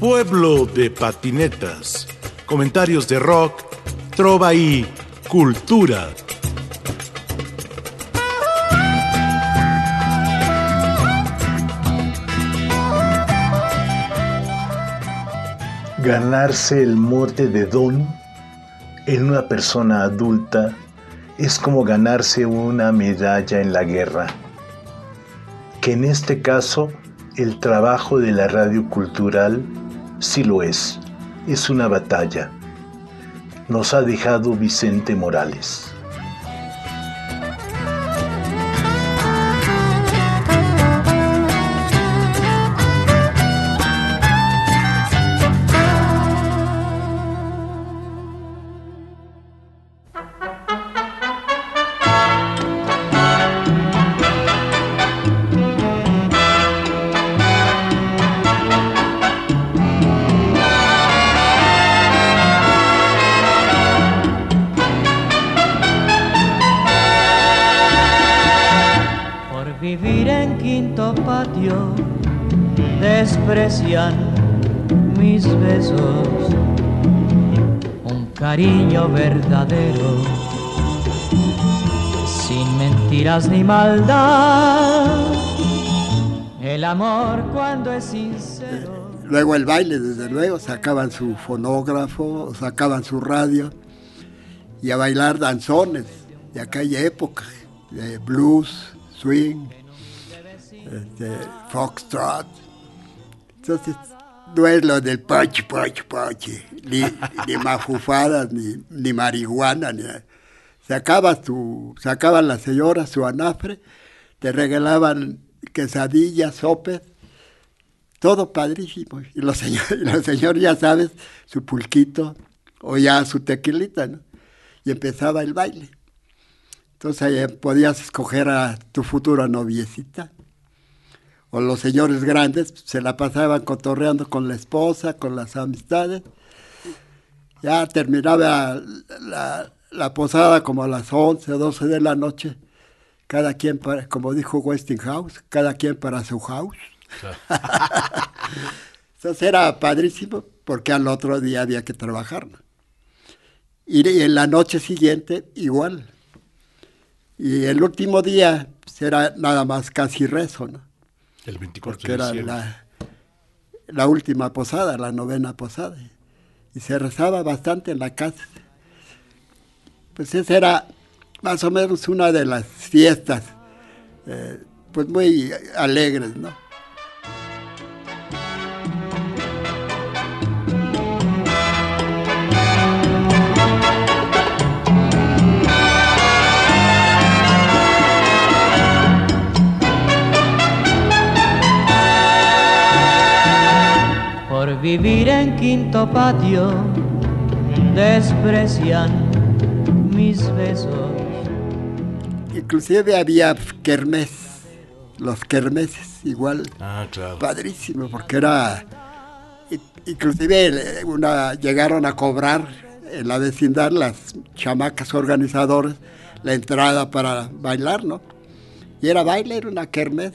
Pueblo de patinetas. Comentarios de rock, trova y cultura. Ganarse el mote de don en una persona adulta es como ganarse una medalla en la guerra, que en este caso el trabajo de la radio cultural sí lo es, es una batalla. Nos ha dejado Vicente Morales. Verdadero, sin mentiras ni maldad. El amor cuando es sincero. Luego el baile, desde luego, sacaban su fonógrafo, sacaban su radio y a bailar danzones de aquella época, de blues, swing, este, foxtrot. Entonces, no es lo del pachi, pachi, pachi, ni, ni mafufadas, ni, ni marihuana, ni Sacaban, tu, sacaban las señoras su anafre, te regalaban quesadillas, sopes, todo padrísimo. Y los señores, los señores ya sabes, su pulquito o ya su tequilita, ¿no? Y empezaba el baile. Entonces podías escoger a tu futura noviecita o los señores grandes se la pasaban cotorreando con la esposa, con las amistades. Ya terminaba la, posada como a las 11 o 12 de la noche, cada quien, para, como dijo Westinghouse, cada quien para su house. Entonces era padrísimo porque al otro día había que trabajar. Y en la noche siguiente igual. Y el último día será pues, nada más casi rezo, ¿no? El 24 porque era la, la, última posada, la novena posada. Y se rezaba bastante en la casa. Pues esa era más o menos una de las fiestas, eh, pues muy alegres, ¿no? Vivir en quinto patio, desprecian mis besos. Inclusive había kermes, los kermeses, igual. Ah, claro. Padrísimo, porque era... Inclusive una, llegaron a cobrar en la vecindad las chamacas organizadoras la entrada para bailar, ¿no? Y era baile, era una kermes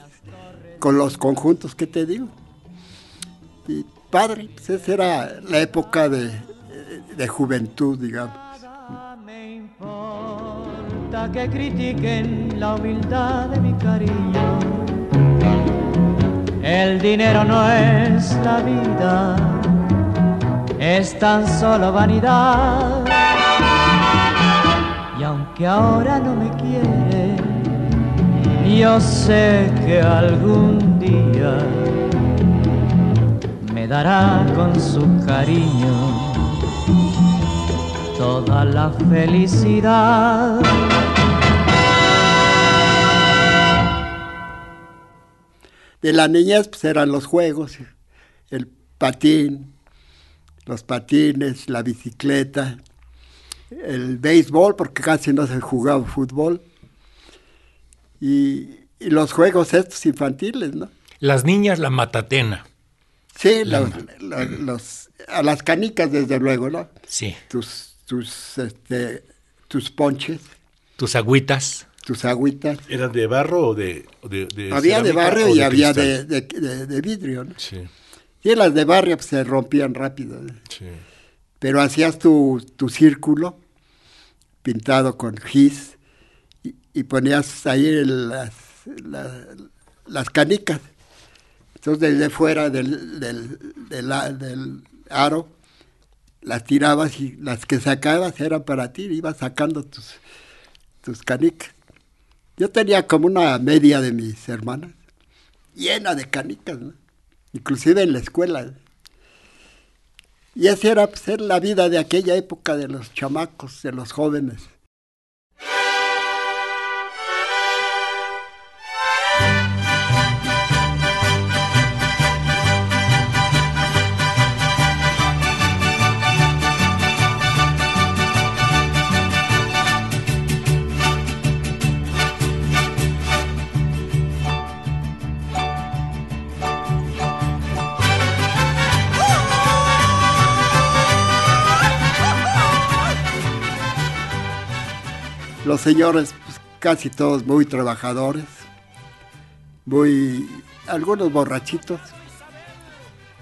con los conjuntos que te digo. Y padre, pues esa era la época de, de juventud, digamos. Me importa que critiquen la humildad de mi cariño. El dinero no es la vida, es tan solo vanidad. Y aunque ahora no me quiere, yo sé que algún día dará con su cariño toda la felicidad. De la niñez pues eran los juegos, el patín, los patines, la bicicleta, el béisbol, porque casi no se jugaba fútbol, y, y los juegos estos infantiles, ¿no? Las niñas, la matatena. Sí, los, a las canicas, desde luego, ¿no? Sí. Tus, tus, este, tus ponches. Tus agüitas. Tus agüitas. ¿Eran de barro o de, Había de barro y había de, de, vidrio, ¿no? Sí. Sí, las de barrio pues, se rompían rápido. Sí. Pero hacías tu, tu círculo pintado con gis y, y ponías ahí el- las, la- las canicas. Entonces desde fuera del, del, del a- del aro las tirabas y las que sacabas eran para ti, ibas sacando tus, tus canicas. Yo tenía como una media de mis hermanas, llena de canicas, inclusive en la escuela. Y esa era pues, la vida de aquella época de los chamacos, de los jóvenes. Los señores, pues, casi todos muy trabajadores, muy algunos borrachitos,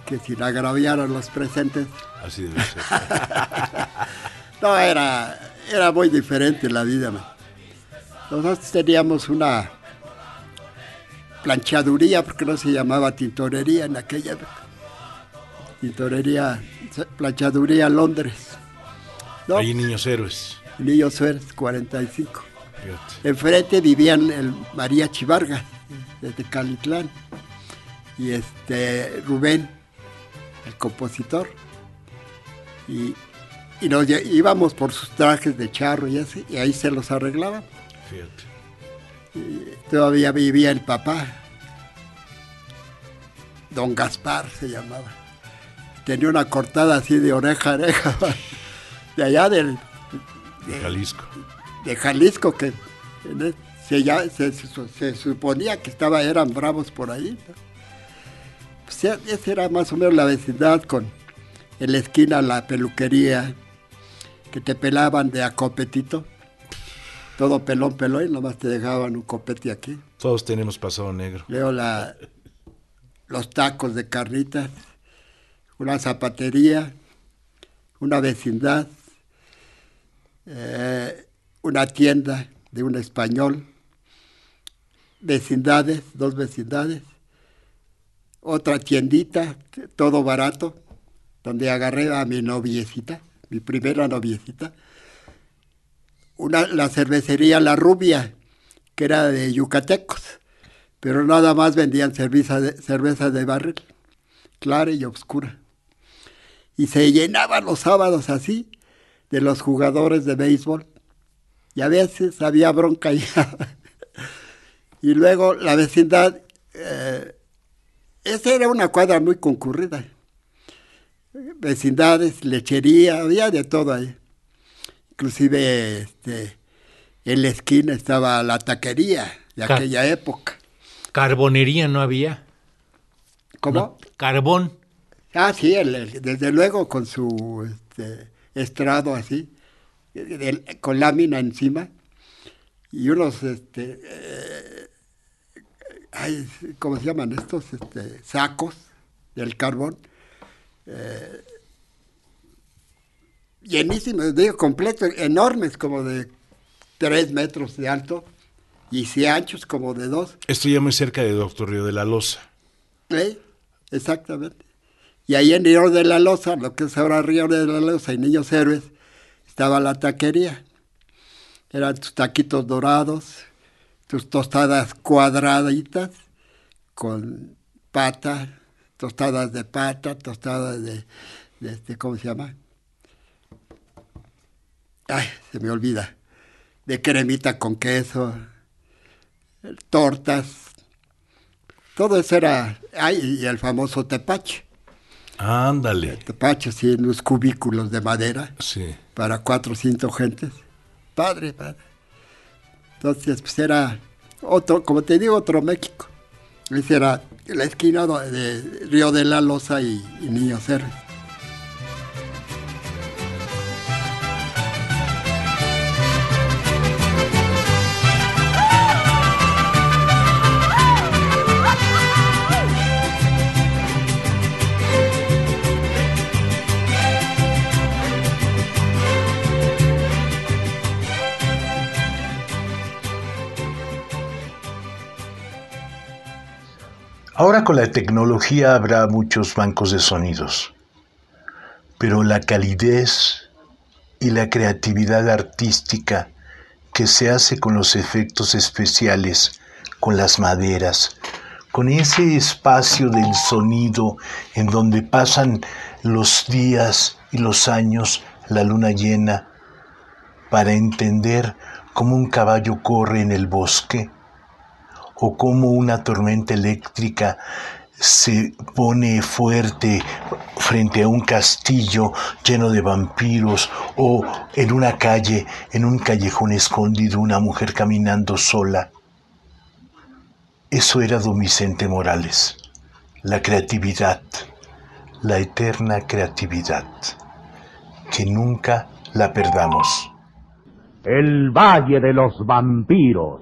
que sin agraviar a los presentes. Así debe ser. No, era, era muy diferente la vida. man. Nosotros teníamos una planchaduría, porque no se llamaba tintorería en aquella época. Tintorería, planchaduría Londres. ¿no? Ahí niños héroes. Niños Suárez, 45. Fíjate. Enfrente vivían el María Chivarga, desde Calitlán, y este Rubén, el compositor. Y, y nos íbamos por sus trajes de charro y así, y ahí se los arreglaban. Fíjate. Todavía vivía el papá, don Gaspar se llamaba. Tenía una cortada así de oreja a oreja, de allá del, De Jalisco. de Jalisco que se, ya- se, se- se suponía que estaba, eran bravos por ahí. ¿no? Pues esa era más o menos la vecindad con en la esquina la peluquería que te pelaban de a copetito. Todo pelón, pelón, y nomás te dejaban un copete aquí. Todos tenemos pasado negro. Luego la, los tacos de carnitas, una zapatería, una vecindad, eh, una tienda de un español, vecindades, dos vecindades, otra tiendita, todo barato, donde agarré a mi noviecita, mi primera noviecita, una, la cervecería La Rubia, que era de yucatecos pero nada más vendían cerveza de, cerveza de barril, clara y oscura. Y se llenaban los sábados así de los jugadores de béisbol. Y a veces había bronca y luego la vecindad, eh, esa era una cuadra muy concurrida. Vecindades, lechería, había de todo ahí. Inclusive este, en la esquina estaba la taquería de aquella época. Carbonería no había. ¿Cómo? No, Carbón. Ah, sí, el- el- desde luego con su este, estrado así, con lámina encima y unos, este, eh, ay, ¿cómo se llaman estos? Este, sacos del carbón. eh, llenísimos, digo, completos, enormes, como de tres metros de alto y si anchos como de dos. Esto ya muy cerca de Doctor Río de la Loza. ¿Eh? Exactamente. Y ahí en Río de la Loza, lo que es ahora Río de la Loza y Niños Héroes, estaba la taquería. Eran tus taquitos dorados, tus tostadas cuadraditas con pata, tostadas de pata, tostadas de, de este, ¿cómo se llama? Ay, se me olvida. De cremita con queso, tortas, todo eso era, ay, y el famoso tepache. Ándale. Tepache, sí, en los cubículos de madera Sí. para cuatro o cinco gentes. Padre, padre. Entonces, pues era otro, como te digo, otro México. Esa era la esquina de Río de la Loza y, y Niños Héroes. Ahora con la tecnología habrá muchos bancos de sonidos, pero la calidez y la creatividad artística que se hace con los efectos especiales, con las maderas, con ese espacio del sonido en donde pasan los días y los años, la luna llena, para entender cómo un caballo corre en el bosque o cómo una tormenta eléctrica se pone fuerte frente a un castillo lleno de vampiros o en una calle, en un callejón escondido, una mujer caminando sola. Eso era don Vicente Morales, la creatividad, la eterna creatividad, que nunca la perdamos. El Valle de los Vampiros.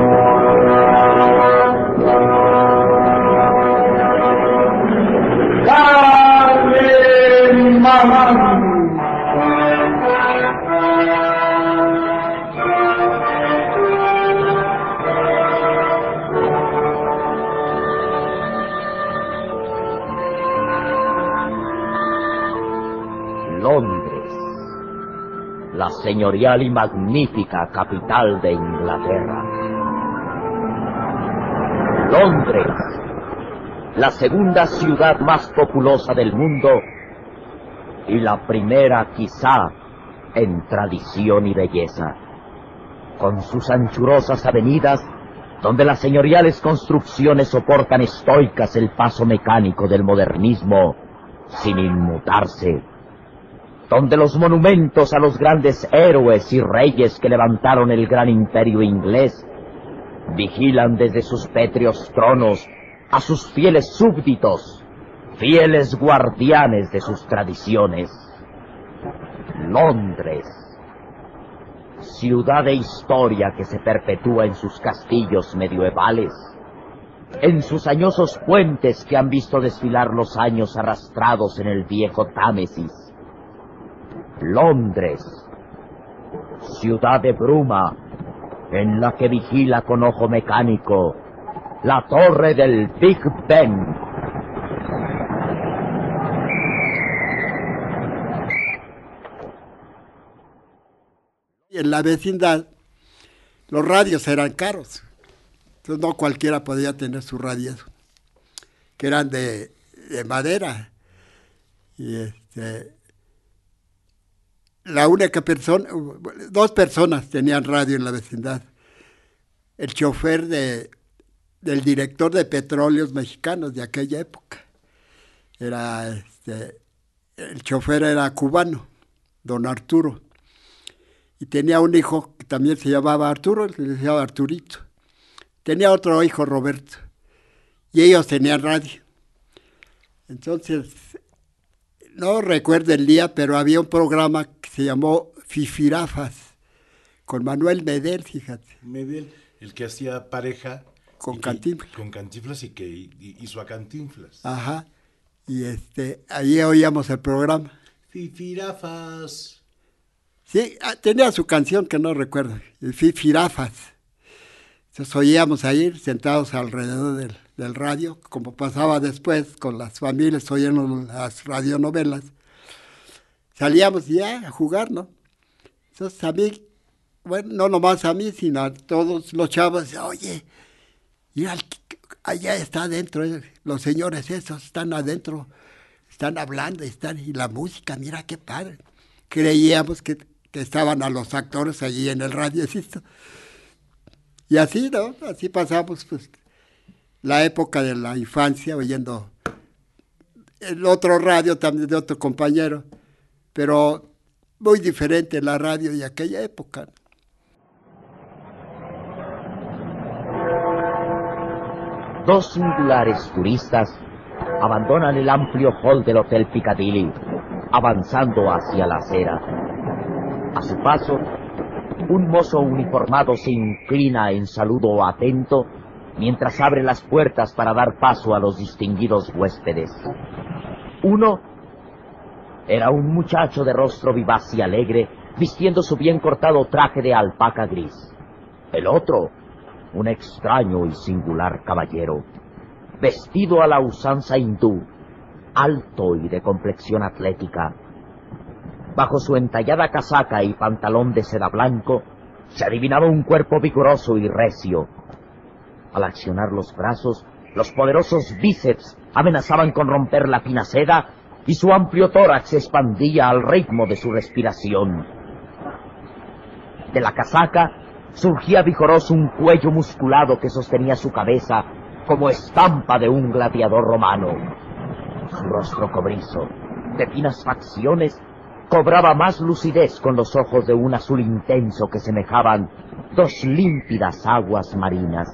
Londres, la señorial y magnífica capital de Inglaterra. Londres, la segunda ciudad más populosa del mundo y la primera quizá en tradición y belleza, con sus anchurosas avenidas donde las señoriales construcciones soportan estoicas el paso mecánico del modernismo sin inmutarse, donde los monumentos a los grandes héroes y reyes que levantaron el gran imperio inglés vigilan desde sus pétreos tronos a sus fieles súbditos, fieles guardianes de sus tradiciones. Londres, ciudad de historia que se perpetúa en sus castillos medievales, en sus añosos puentes que han visto desfilar los años arrastrados en el viejo Támesis. Londres, ciudad de bruma, en la que vigila con ojo mecánico la torre del Big Ben. En la vecindad los radios eran caros. Entonces no cualquiera podía tener su radio, que eran de, de madera. Y este, la única persona, dos personas tenían radio en la vecindad. El chofer de, del director de petróleos mexicanos de aquella época. Era este, el chofer era cubano, don Arturo. Y tenía un hijo que también se llamaba Arturo, se llamaba Arturito. Tenía otro hijo, Roberto. Y ellos tenían radio. Entonces, no recuerdo el día, pero había un programa que se llamó Fifirafas, con Manuel Medel, fíjate. Medel, el que hacía pareja con que- Cantinflas. Con Cantinflas y que hi- hizo a Cantinflas. Ajá. Y este, ahí oíamos el programa. Fifirafas. Sí, ah, tenía su canción que no recuerdo, el Fifirafas. Entonces oíamos ahí sentados alrededor del, radio, como pasaba después con las familias oyendo las radionovelas. Salíamos ya a jugar, ¿no? Entonces a mí, bueno, no nomás a mí, sino a todos los chavos, oye, al- allá está adentro, eh, los señores esos están adentro, están hablando, están, y la música, mira qué padre. Creíamos que, que estaban a los actores allí en el radiecito. Y así, ¿no? Así pasamos pues, la época de la infancia oyendo el otro radio también de otro compañero, pero muy diferente la radio de aquella época. Dos singulares turistas abandonan el amplio hall del Hotel Piccadilly, avanzando hacia la acera. A su paso, un mozo uniformado se inclina en saludo atento mientras abre las puertas para dar paso a los distinguidos huéspedes. Uno era un muchacho de rostro vivaz y alegre, vistiendo su bien cortado traje de alpaca gris. El otro, un extraño y singular caballero, vestido a la usanza hindú, alto y de complexión atlética. Bajo su entallada casaca y pantalón de seda blanco, se adivinaba un cuerpo vigoroso y recio. Al accionar los brazos, los poderosos bíceps amenazaban con romper la fina seda y su amplio tórax se expandía al ritmo de su respiración. De la casaca surgía vigoroso un cuello musculado que sostenía su cabeza como estampa de un gladiador romano. Su rostro cobrizo, de finas facciones, cobraba más lucidez con los ojos de un azul intenso que semejaban dos límpidas aguas marinas.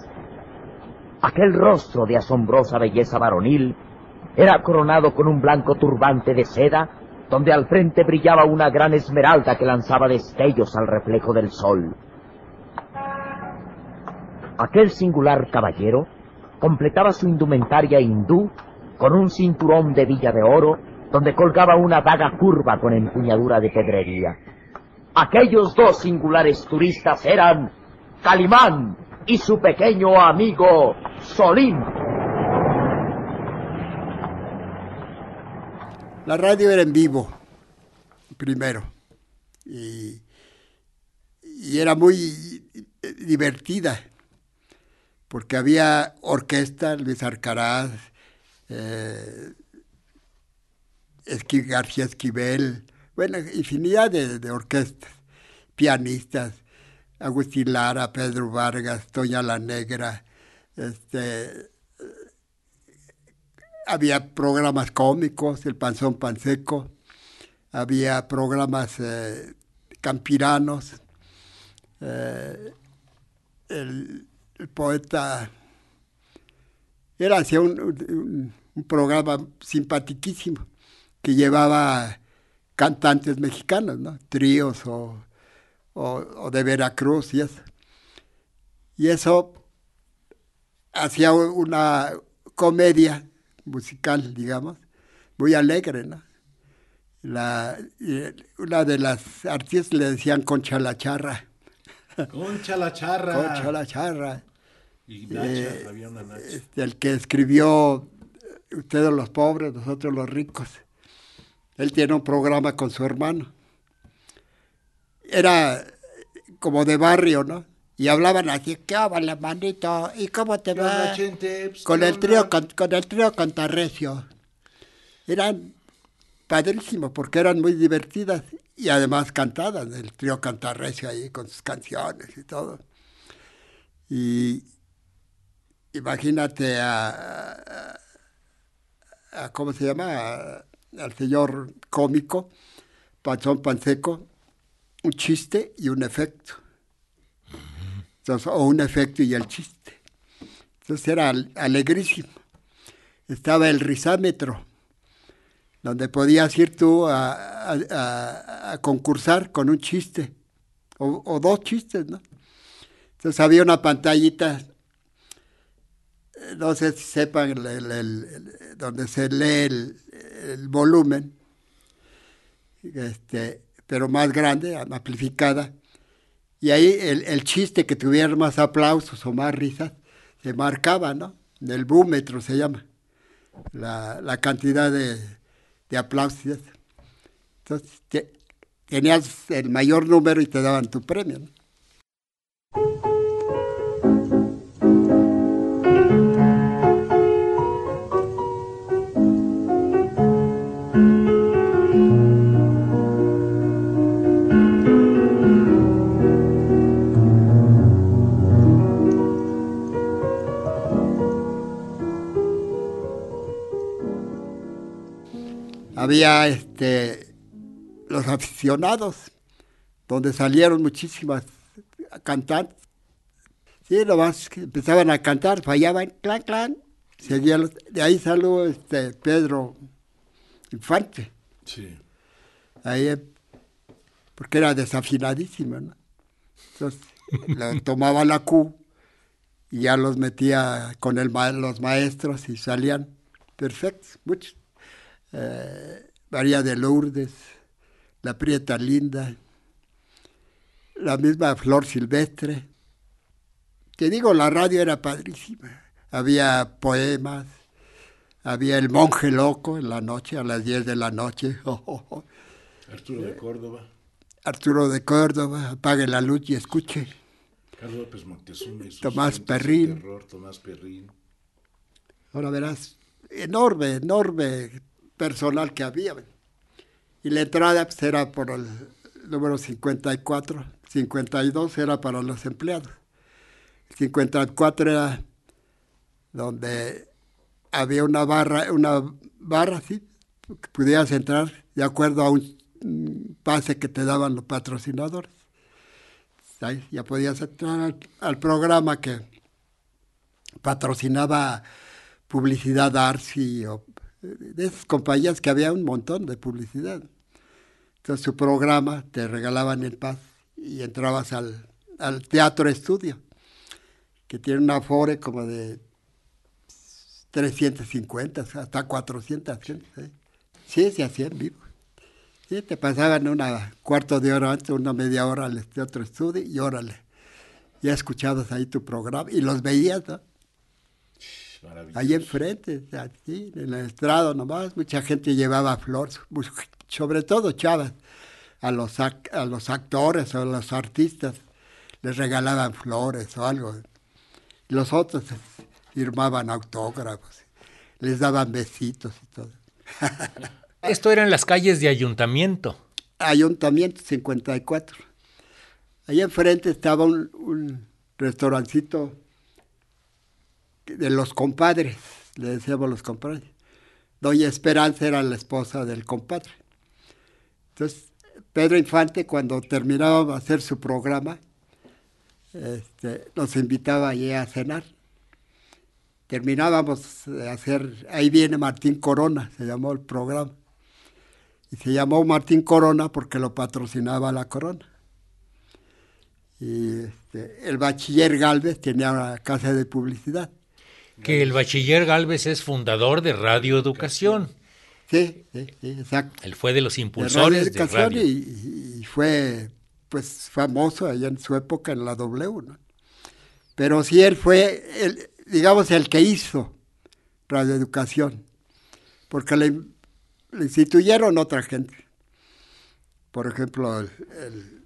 Aquel rostro de asombrosa belleza varonil era coronado con un blanco turbante de seda, donde al frente brillaba una gran esmeralda que lanzaba destellos al reflejo del sol. Aquel singular caballero completaba su indumentaria hindú con un cinturón de villa de oro donde colgaba una daga curva con empuñadura de pedrería. Aquellos dos singulares turistas eran Calimán y su pequeño amigo Solín. La radio era en vivo, primero, y, y era muy divertida, porque había orquesta, Luis Arcaraz, eh, Esqui- García Esquivel, bueno, infinidad de, de orquestas, pianistas, Agustín Lara, Pedro Vargas, Toña la Negra, este, había programas cómicos, el Panzón Panseco, había programas eh, campiranos, eh, el, poeta era hacía un- un programa simpaticísimo que llevaba cantantes mexicanos, ¿no? Tríos o, o, o de Veracruz y eso. Y eso hacía una comedia musical, digamos, muy alegre, ¿no? La, una de las artistas le decían Concha la Charra. Concha la charra. Concha la Charra. Y Nacha, Eh, había una Nacha. Este, el que escribió Ustedes los pobres, nosotros los ricos. Él tiene un programa con su hermano. Era como de barrio, ¿no? Y hablaban así, ¿qué la manito? ¿Y cómo te ¿Qué va? Pues, Con ¿qué el trío, con, con el trío Cantarrecio. Eran padrísimos porque eran muy divertidas y además cantadas, el trío Cantarrecio ahí con sus canciones y todo. Y imagínate a, a- a- ¿cómo se llama? A- al señor cómico, Panzón Panseco, un chiste y un efecto. Entonces, o un efecto y el chiste. Entonces era al- alegrísimo. Estaba el risámetro, donde podías ir tú a, concursar con un chiste, o, dos chistes, ¿no? Entonces había una pantallita, eh, no sé si sepan, el- donde se lee el, el volumen, este, pero más grande, amplificada, y ahí el, el chiste que tuviera más aplausos o más risas se marcaba, ¿no? En el búmetro se llama, la, la cantidad de, de aplausos. Entonces te- tenías el mayor número y te daban tu premio. ¿no? Había este los aficionados, donde salieron muchísimas cantantes. Sí, nomás empezaban a cantar, fallaban, clan, clan, seguía los- de ahí salió este Pedro Infante, Sí. ahí, eh, porque era desafinadísimo, ¿no? Entonces, le tomaba la Q y ya los metía con el ma- los maestros y salían perfectos, muchos. Eh, María de Lourdes, la Prieta Linda, la misma Flor Silvestre. Te digo, la radio era padrísima. Había poemas, había El Monje Loco en la noche, a las 10 de la noche. Arturo de Córdoba, Arturo de Córdoba, apague la luz y escuche. Carlos López Moctezuma y sus Tomás Perrín. terror, Tomás Perrín. Ahora verás, enorme, enorme personal que había. Y la entrada pues, era por el número 54, 52 era para los empleados. 54 era donde había una barra, una barra, sí, que pudieras entrar de acuerdo a un pase que te daban los patrocinadores. Ya podías entrar al, al programa que patrocinaba publicidad Arsi o de esas compañías que había un montón de publicidad. Entonces su programa te regalaban el paz y entrabas al, al teatro estudio, que tiene una afore como de 350 hasta 400 gentes. ¿eh? Sí, se hacía en vivo. Sí, te pasaban una cuarto de hora antes, una media hora al teatro estudio y órale. Ya escuchabas ahí tu programa y los veías, ¿no? Maravilloso. Ahí enfrente, así, en el estrado nomás, mucha gente llevaba flores, mu- sobre todo chavas, a los, ac- a los actores o a los artistas les regalaban flores o algo. Los otros firmaban autógrafos, les daban besitos y todo. Esto era en las calles de ayuntamiento. Ayuntamiento 54. Ahí enfrente estaba un, un restaurancito de los compadres, le decíamos los compadres. Doña Esperanza era la esposa del compadre. Entonces, Pedro Infante, cuando terminábamos de hacer su programa, este, nos invitaba allí a cenar. Terminábamos de hacer, ahí viene Martín Corona, se llamó el programa. Y se llamó Martín Corona porque lo patrocinaba la Corona. Y este, el bachiller Galvez tenía una casa de publicidad. Que el bachiller Galvez es fundador de Radio Educación. Sí, sí, sí, exacto. Él fue de los impulsores de Educación radio. Y, y fue pues famoso allá en su época en la W, ¿no? Pero sí él fue, el, digamos, el que hizo Radio Educación, porque le, le instituyeron otra gente. Por ejemplo, el, el-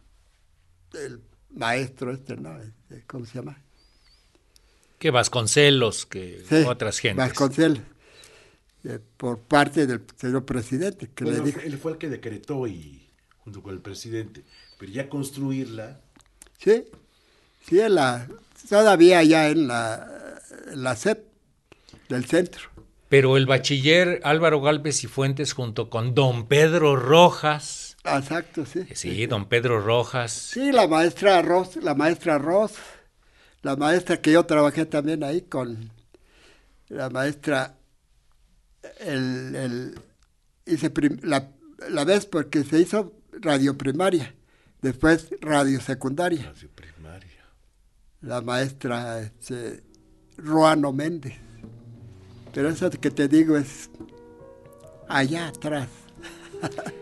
el maestro este, ¿no? Este, ¿Cómo se llama? Que Vasconcelos, que Sí, otras gentes. Vasconcelos, eh, por parte del señor presidente, que Bueno, le dijo, él fue el que decretó y junto con el presidente, pero ya construirla, sí, sí, en la, todavía allá en la, en la CEP del centro. Pero el bachiller Álvaro Galvez y Fuentes junto con don Pedro Rojas. Exacto, sí. Sí, don Pedro Rojas. Sí, la maestra Ross, la maestra Ross, la maestra que yo trabajé también ahí con la maestra, el, el- hice prim- la, la vez porque se hizo radio primaria, después radio secundaria, radio primaria. la maestra este, Ruano Méndez. Pero eso que te digo es allá atrás.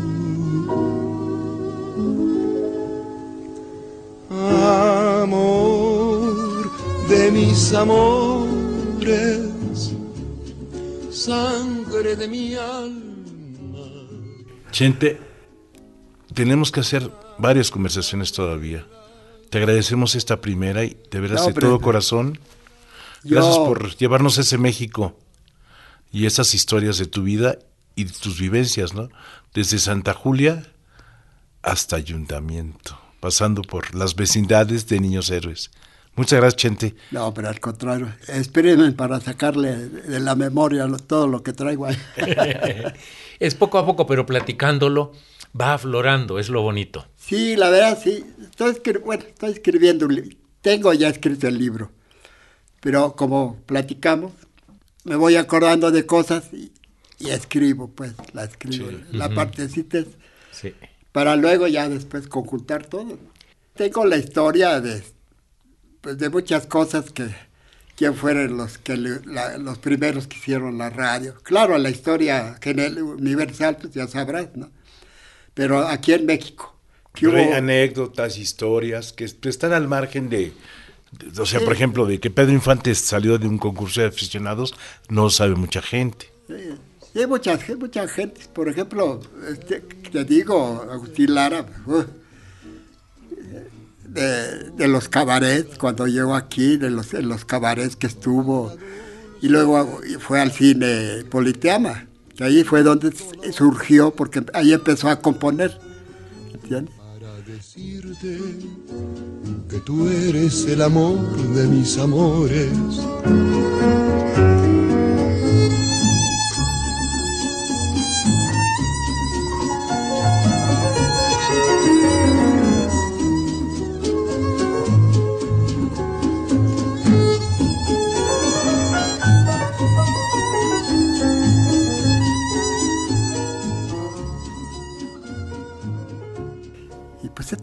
Mis amores, sangre de mi alma. Chente, tenemos que hacer varias conversaciones todavía. Te agradecemos esta primera y de veras No, de todo corazón. Yo- Gracias por llevarnos ese México y esas historias de tu vida y de tus vivencias, ¿no? Desde Santa Julia hasta Ayuntamiento, pasando por las vecindades de Niños Héroes. Muchas gracias, Chente. No, pero al contrario. Espérenme para sacarle de la memoria todo lo que traigo ahí. Es poco a poco, pero platicándolo va aflorando, es lo bonito. Sí, la verdad, sí. Estoy, escri- bueno, estoy escribiendo un libro. Tengo ya escrito el libro. Pero como platicamos, me voy acordando de cosas y, y escribo, pues, la escribo. La partecita es Sí. para luego ya después conjuntar todo. Tengo la historia de, pues, de muchas cosas que quién fueron los que le- la- los primeros que hicieron la radio. Claro, la historia general, universal, pues ya sabrás, ¿no? Pero aquí en México, que Pero hay hubo, anécdotas, historias que est- están al margen de, de- o sea, por ejemplo, de que Pedro Infante salió de un concurso de aficionados, no sabe mucha gente. Sí, hay mucha, mucha gente, por ejemplo, este, te digo, Agustín Lara, uh, de, los cabarets, cuando llegó aquí, de los, en los cabarets que estuvo, y luego fue al cine Politeama, que ahí fue donde surgió, porque ahí empezó a componer, ¿entiendes? Decirte que tú eres el amor de mis amores.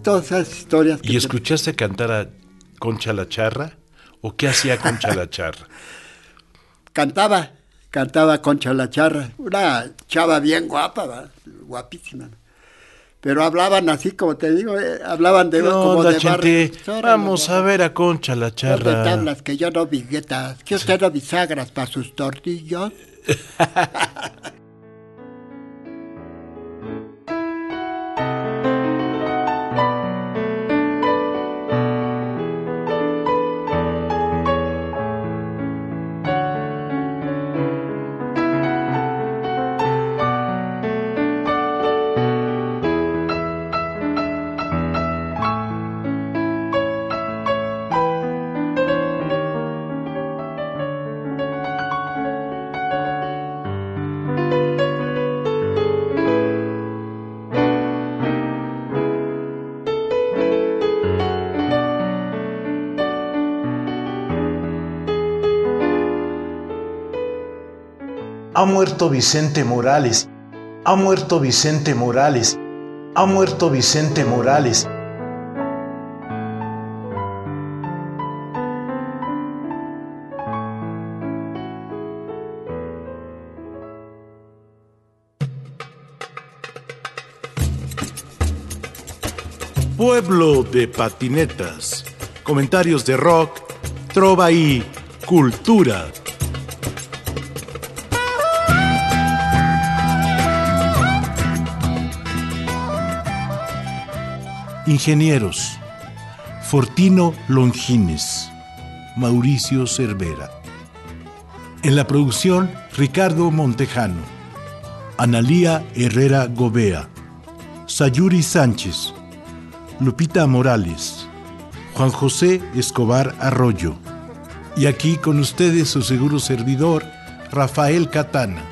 Todas esas historias que ¿Y te- escuchaste cantar a Concha la Charra? ¿O qué hacía Concha la Charra? cantaba, cantaba Concha la Charra, una chava bien guapa, guapísima. ¿no? Pero hablaban así, como te digo, eh, hablaban de ¿Qué como onda, de? Órale, Vamos a ver a Concha la Charra. tablas, que yo no biguetas, que usted no bisagras para sus tortillas. Ha muerto Vicente Morales. Ha muerto Vicente Morales. Ha muerto Vicente Morales. Pueblo de patinetas. Comentarios de rock, trova y cultura. Ingenieros. Fortino Longines. Mauricio Cervera. En la producción, Ricardo Montejano. Analía Herrera Gobea. Sayuri Sánchez. Lupita Morales, Juan José Escobar Arroyo. Y aquí con ustedes su seguro servidor, Rafael Catana.